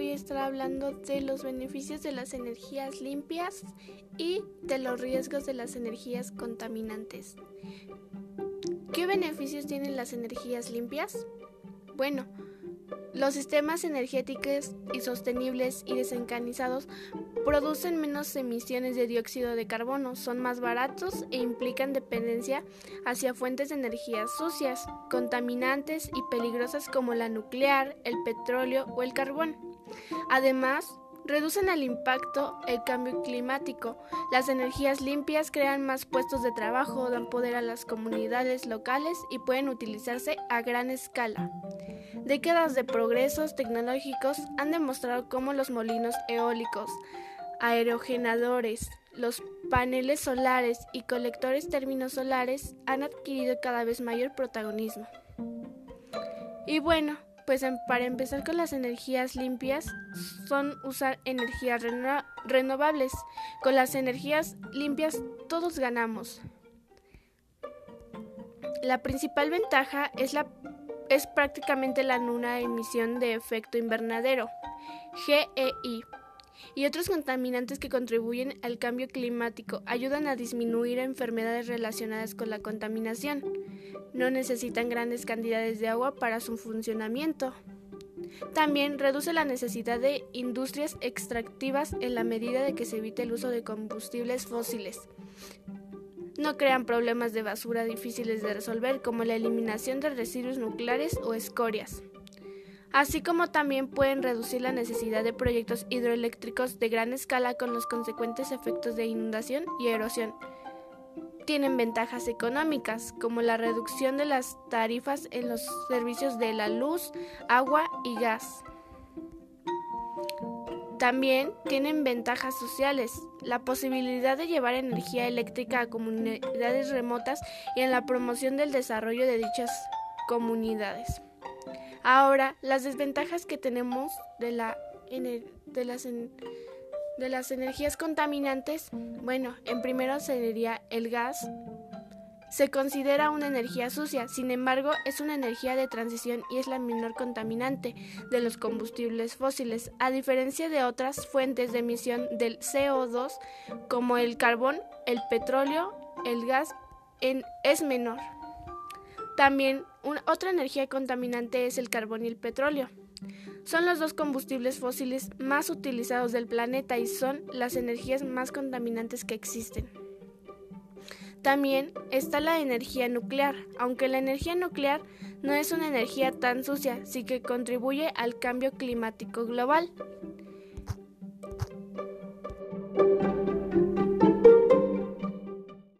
voy a estar hablando de los beneficios de las energías limpias y de los riesgos de las energías contaminantes. ¿Qué beneficios tienen las energías limpias? Bueno, los sistemas energéticos y sostenibles y desencanizados producen menos emisiones de dióxido de carbono, son más baratos e implican dependencia hacia fuentes de energía sucias, contaminantes y peligrosas como la nuclear, el petróleo o el carbón. Además, reducen el impacto el cambio climático. Las energías limpias crean más puestos de trabajo, dan poder a las comunidades locales y pueden utilizarse a gran escala. Décadas de progresos tecnológicos han demostrado cómo los molinos eólicos, aerogeneradores, los paneles solares y colectores términos solares han adquirido cada vez mayor protagonismo. Y bueno, pues para empezar con las energías limpias son usar energías renovables. Con las energías limpias todos ganamos. La principal ventaja es la es prácticamente la nula emisión de efecto invernadero, GEI, y otros contaminantes que contribuyen al cambio climático ayudan a disminuir enfermedades relacionadas con la contaminación. No necesitan grandes cantidades de agua para su funcionamiento. También reduce la necesidad de industrias extractivas en la medida de que se evite el uso de combustibles fósiles no crean problemas de basura difíciles de resolver como la eliminación de residuos nucleares o escorias, así como también pueden reducir la necesidad de proyectos hidroeléctricos de gran escala con los consecuentes efectos de inundación y erosión. Tienen ventajas económicas como la reducción de las tarifas en los servicios de la luz, agua y gas. También tienen ventajas sociales, la posibilidad de llevar energía eléctrica a comunidades remotas y en la promoción del desarrollo de dichas comunidades. Ahora, las desventajas que tenemos de, la, de, las, de las energías contaminantes, bueno, en primero sería el gas, se considera una energía sucia, sin embargo es una energía de transición y es la menor contaminante de los combustibles fósiles, a diferencia de otras fuentes de emisión del CO2 como el carbón, el petróleo, el gas es menor. También otra energía contaminante es el carbón y el petróleo. Son los dos combustibles fósiles más utilizados del planeta y son las energías más contaminantes que existen. También está la energía nuclear, aunque la energía nuclear no es una energía tan sucia, sí que contribuye al cambio climático global.